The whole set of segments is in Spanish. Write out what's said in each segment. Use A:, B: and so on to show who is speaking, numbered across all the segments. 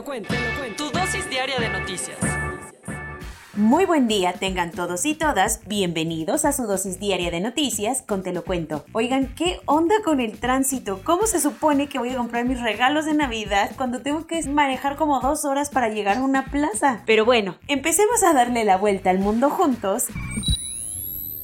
A: Lo cuento. Tu dosis diaria de noticias.
B: Muy buen día tengan todos y todas, bienvenidos a su dosis diaria de noticias con Te lo cuento. Oigan, ¿qué onda con el tránsito? ¿Cómo se supone que voy a comprar mis regalos de Navidad cuando tengo que manejar como dos horas para llegar a una plaza? Pero bueno, empecemos a darle la vuelta al mundo juntos.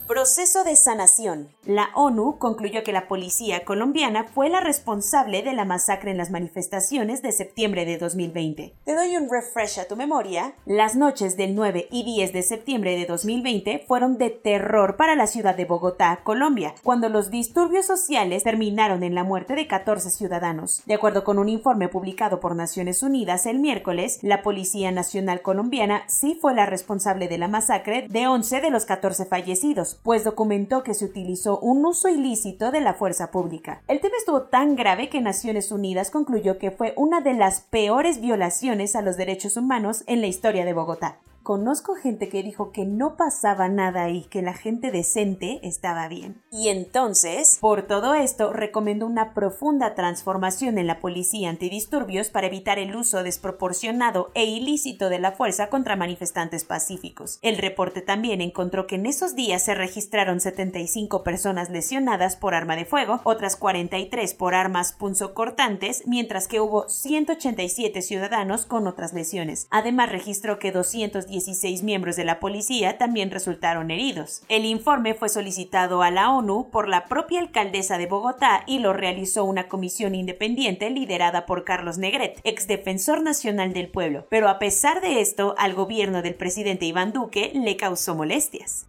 B: Proceso de sanación. La ONU concluyó que la policía colombiana fue la responsable de la masacre en las manifestaciones de septiembre de 2020. Te doy un refresh a tu memoria. Las noches del 9 y 10 de septiembre de 2020 fueron de terror para la ciudad de Bogotá, Colombia, cuando los disturbios sociales terminaron en la muerte de 14 ciudadanos. De acuerdo con un informe publicado por Naciones Unidas el miércoles, la Policía Nacional Colombiana sí fue la responsable de la masacre de 11 de los 14 fallecidos pues documentó que se utilizó un uso ilícito de la fuerza pública. El tema estuvo tan grave que Naciones Unidas concluyó que fue una de las peores violaciones a los derechos humanos en la historia de Bogotá. Conozco gente que dijo que no pasaba nada ahí, que la gente decente estaba bien. Y entonces, por todo esto, recomendó una profunda transformación en la policía antidisturbios para evitar el uso desproporcionado e ilícito de la fuerza contra manifestantes pacíficos. El reporte también encontró que en esos días se registraron 75 personas lesionadas por arma de fuego, otras 43 por armas punzocortantes, mientras que hubo 187 ciudadanos con otras lesiones. Además, registró que 210 16 miembros de la policía también resultaron heridos. El informe fue solicitado a la ONU por la propia alcaldesa de Bogotá y lo realizó una comisión independiente liderada por Carlos Negret, ex defensor nacional del pueblo. Pero a pesar de esto, al gobierno del presidente Iván Duque le causó molestias.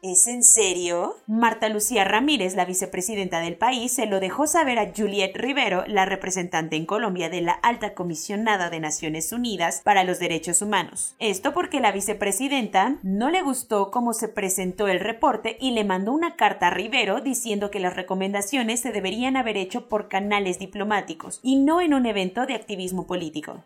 B: ¿Es en serio? Marta Lucía Ramírez, la vicepresidenta del país, se lo dejó saber a Juliette Rivero, la representante en Colombia de la Alta Comisionada de Naciones Unidas para los Derechos Humanos. Esto porque la vicepresidenta no le gustó cómo se presentó el reporte y le mandó una carta a Rivero diciendo que las recomendaciones se deberían haber hecho por canales diplomáticos y no en un evento de activismo político.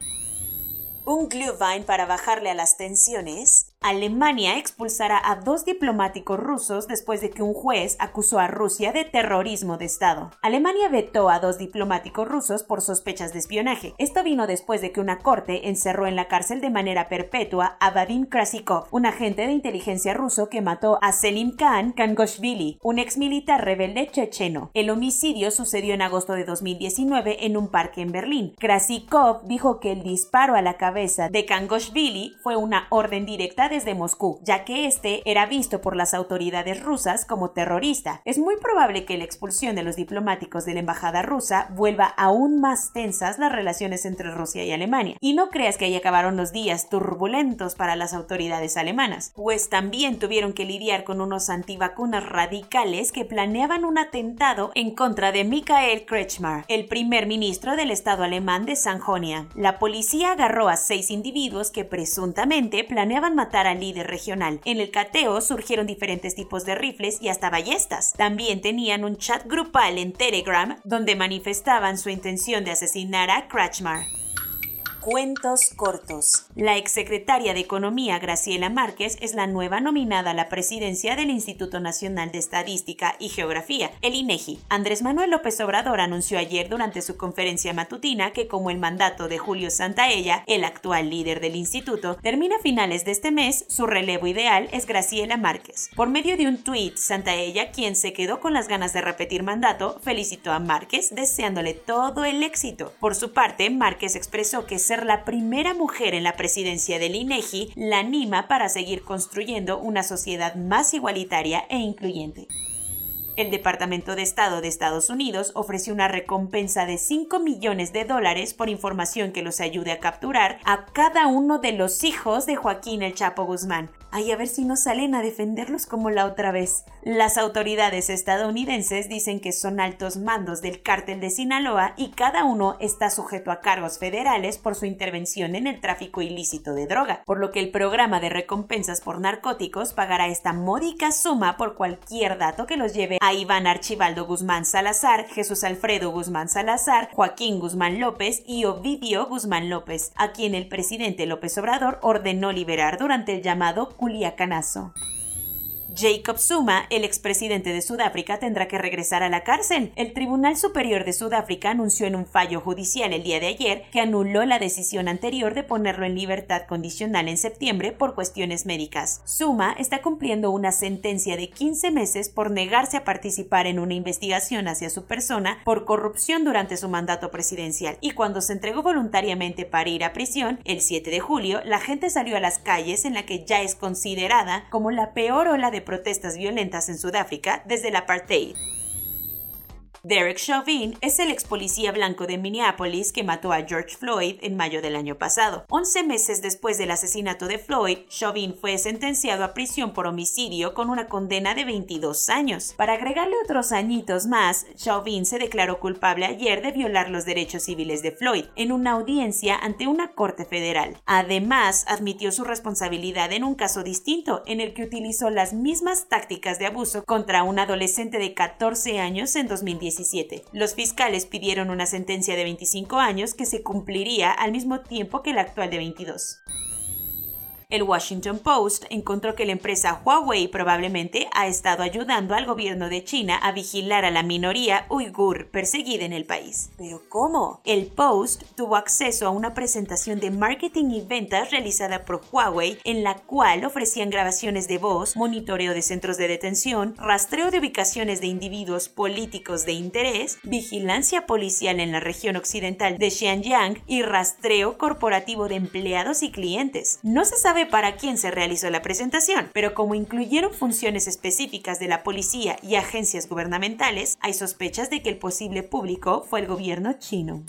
B: Un Glühwein para bajarle a las tensiones. Alemania expulsará a dos diplomáticos rusos después de que un juez acusó a Rusia de terrorismo de Estado. Alemania vetó a dos diplomáticos rusos por sospechas de espionaje. Esto vino después de que una corte encerró en la cárcel de manera perpetua a Vadim Krasikov, un agente de inteligencia ruso que mató a Selim Khan Kangoshvili, un ex militar rebelde checheno. El homicidio sucedió en agosto de 2019 en un parque en Berlín. Krasikov dijo que el disparo a la cabeza de Kangoshvili fue una orden directa desde Moscú, ya que este era visto por las autoridades rusas como terrorista. Es muy probable que la expulsión de los diplomáticos de la embajada rusa vuelva aún más tensas las relaciones entre Rusia y Alemania. Y no creas que ahí acabaron los días turbulentos para las autoridades alemanas, pues también tuvieron que lidiar con unos antivacunas radicales que planeaban un atentado en contra de Michael Kretschmer, el primer ministro del Estado alemán de Sajonia. La policía agarró a seis individuos que presuntamente planeaban matar al líder regional. En el cateo surgieron diferentes tipos de rifles y hasta ballestas. También tenían un chat grupal en Telegram donde manifestaban su intención de asesinar a Kretschmer. Cuentos cortos. La exsecretaria de Economía Graciela Márquez es la nueva nominada a la presidencia del Instituto Nacional de Estadística y Geografía, el INEGI. Andrés Manuel López Obrador anunció ayer durante su conferencia matutina que como el mandato de Julio Santaella, el actual líder del instituto, termina a finales de este mes, su relevo ideal es Graciela Márquez. Por medio de un tuit, Santaella, quien se quedó con las ganas de repetir mandato, felicitó a Márquez deseándole todo el éxito. Por su parte, Márquez expresó que ser la primera mujer en la presidencia del INEGI la anima para seguir construyendo una sociedad más igualitaria e incluyente. El Departamento de Estado de Estados Unidos ofreció una recompensa de 5 millones de dólares por información que los ayude a capturar a cada uno de los hijos de Joaquín El Chapo Guzmán. Ay, a ver si no salen a defenderlos como la otra vez. Las autoridades estadounidenses dicen que son altos mandos del cártel de Sinaloa y cada uno está sujeto a cargos federales por su intervención en el tráfico ilícito de droga, por lo que el programa de recompensas por narcóticos pagará esta módica suma por cualquier dato que los lleve a Iván Archibaldo Guzmán Salazar, Jesús Alfredo Guzmán Salazar, Joaquín Guzmán López y Ovidio Guzmán López, a quien el presidente López Obrador ordenó liberar durante el llamado Culiacanazo. Jacob Zuma, el expresidente de Sudáfrica, tendrá que regresar a la cárcel. El Tribunal Superior de Sudáfrica anunció en un fallo judicial el día de ayer que anuló la decisión anterior de ponerlo en libertad condicional en septiembre por cuestiones médicas. Zuma está cumpliendo una sentencia de 15 meses por negarse a participar en una investigación hacia su persona por corrupción durante su mandato presidencial y cuando se entregó voluntariamente para ir a prisión, el 7 de julio, la gente salió a las calles en la que ya es considerada como la peor ola de protestas violentas en Sudáfrica desde el apartheid. Derek Chauvin es el ex policía blanco de Minneapolis que mató a George Floyd en mayo del año pasado. Once meses después del asesinato de Floyd, Chauvin fue sentenciado a prisión por homicidio con una condena de 22 años. Para agregarle otros añitos más, Chauvin se declaró culpable ayer de violar los derechos civiles de Floyd en una audiencia ante una corte federal. Además, admitió su responsabilidad en un caso distinto en el que utilizó las mismas tácticas de abuso contra un adolescente de 14 años en 2017 los fiscales pidieron una sentencia de 25 años que se cumpliría al mismo tiempo que la actual de 22. El Washington Post encontró que la empresa Huawei probablemente ha estado ayudando al gobierno de China a vigilar a la minoría uigur perseguida en el país. ¿Pero cómo? El Post tuvo acceso a una presentación de marketing y ventas realizada por Huawei en la cual ofrecían grabaciones de voz, monitoreo de centros de detención, rastreo de ubicaciones de individuos políticos de interés, vigilancia policial en la región occidental de Xinjiang y rastreo corporativo de empleados y clientes. No se sabe para quién se realizó la presentación, pero como incluyeron funciones específicas de la policía y agencias gubernamentales, hay sospechas de que el posible público fue el gobierno chino.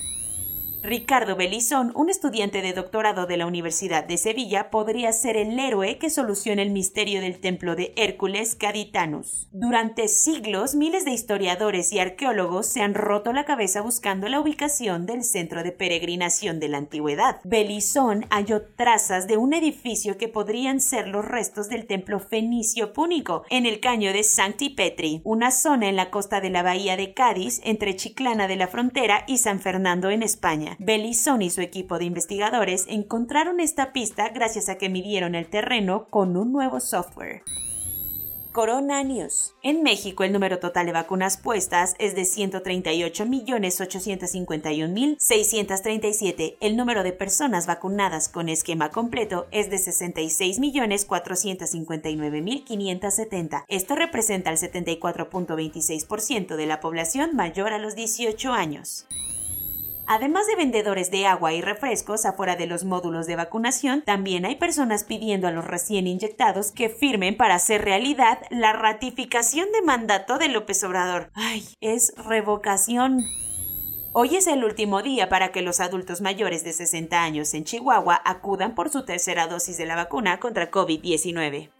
B: Ricardo Belizón, un estudiante de doctorado de la Universidad de Sevilla, podría ser el héroe que solucione el misterio del templo de Hércules Caditanus. Durante siglos, miles de historiadores y arqueólogos se han roto la cabeza buscando la ubicación del centro de peregrinación de la antigüedad. Belizón halló trazas de un edificio que podrían ser los restos del templo fenicio púnico en el caño de Sancti Petri, una zona en la costa de la bahía de Cádiz entre Chiclana de la Frontera y San Fernando en España. Belison y su equipo de investigadores encontraron esta pista gracias a que midieron el terreno con un nuevo software. Corona News. En México, el número total de vacunas puestas es de 138.851.637. El número de personas vacunadas con esquema completo es de 66.459.570. Esto representa el 74.26% de la población mayor a los 18 años. Además de vendedores de agua y refrescos afuera de los módulos de vacunación, también hay personas pidiendo a los recién inyectados que firmen para hacer realidad la ratificación de mandato de López Obrador. Ay, es revocación. Hoy es el último día para que los adultos mayores de 60 años en Chihuahua acudan por su tercera dosis de la vacuna contra COVID-19.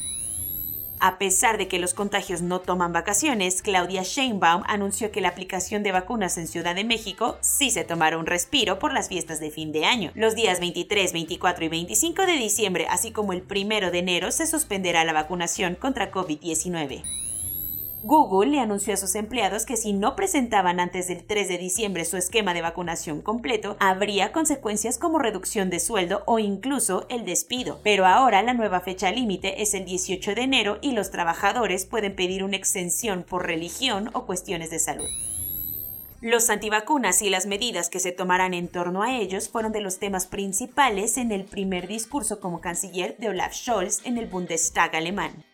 B: A pesar de que los contagios no toman vacaciones, Claudia Sheinbaum anunció que la aplicación de vacunas en Ciudad de México sí se tomará un respiro por las fiestas de fin de año. Los días 23, 24 y 25 de diciembre, así como el 1 de enero, se suspenderá la vacunación contra COVID-19. Google le anunció a sus empleados que si no presentaban antes del 3 de diciembre su esquema de vacunación completo, habría consecuencias como reducción de sueldo o incluso el despido. Pero ahora la nueva fecha límite es el 18 de enero y los trabajadores pueden pedir una exención por religión o cuestiones de salud. Los antivacunas y las medidas que se tomarán en torno a ellos fueron de los temas principales en el primer discurso como canciller de Olaf Scholz en el Bundestag alemán.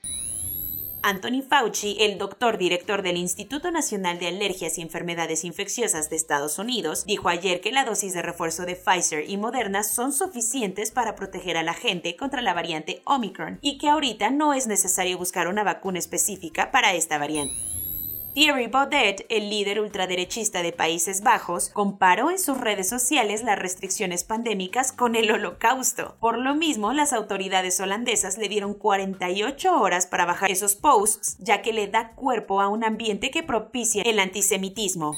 B: Anthony Fauci, el doctor director del Instituto Nacional de Alergias y Enfermedades Infecciosas de Estados Unidos, dijo ayer que la dosis de refuerzo de Pfizer y Moderna son suficientes para proteger a la gente contra la variante Omicron y que ahorita no es necesario buscar una vacuna específica para esta variante. Thierry Baudet, el líder ultraderechista de Países Bajos, comparó en sus redes sociales las restricciones pandémicas con el holocausto. Por lo mismo, las autoridades holandesas le dieron 48 horas para bajar esos posts, ya que le da cuerpo a un ambiente que propicia el antisemitismo.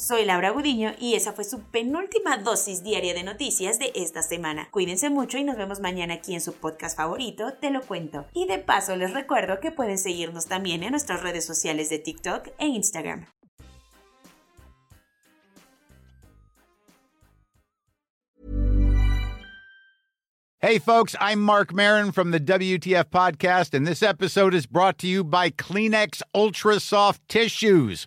B: Soy Laura Gudiño y esa fue su penúltima dosis diaria de noticias de esta semana. Cuídense mucho y nos vemos mañana aquí en su podcast favorito, Te lo cuento. Y de paso les recuerdo que pueden seguirnos también en nuestras redes sociales de TikTok e Instagram.
C: Hey folks, I'm Mark Marin from the WTF podcast and this episode is brought to you by Kleenex Ultra Soft Tissues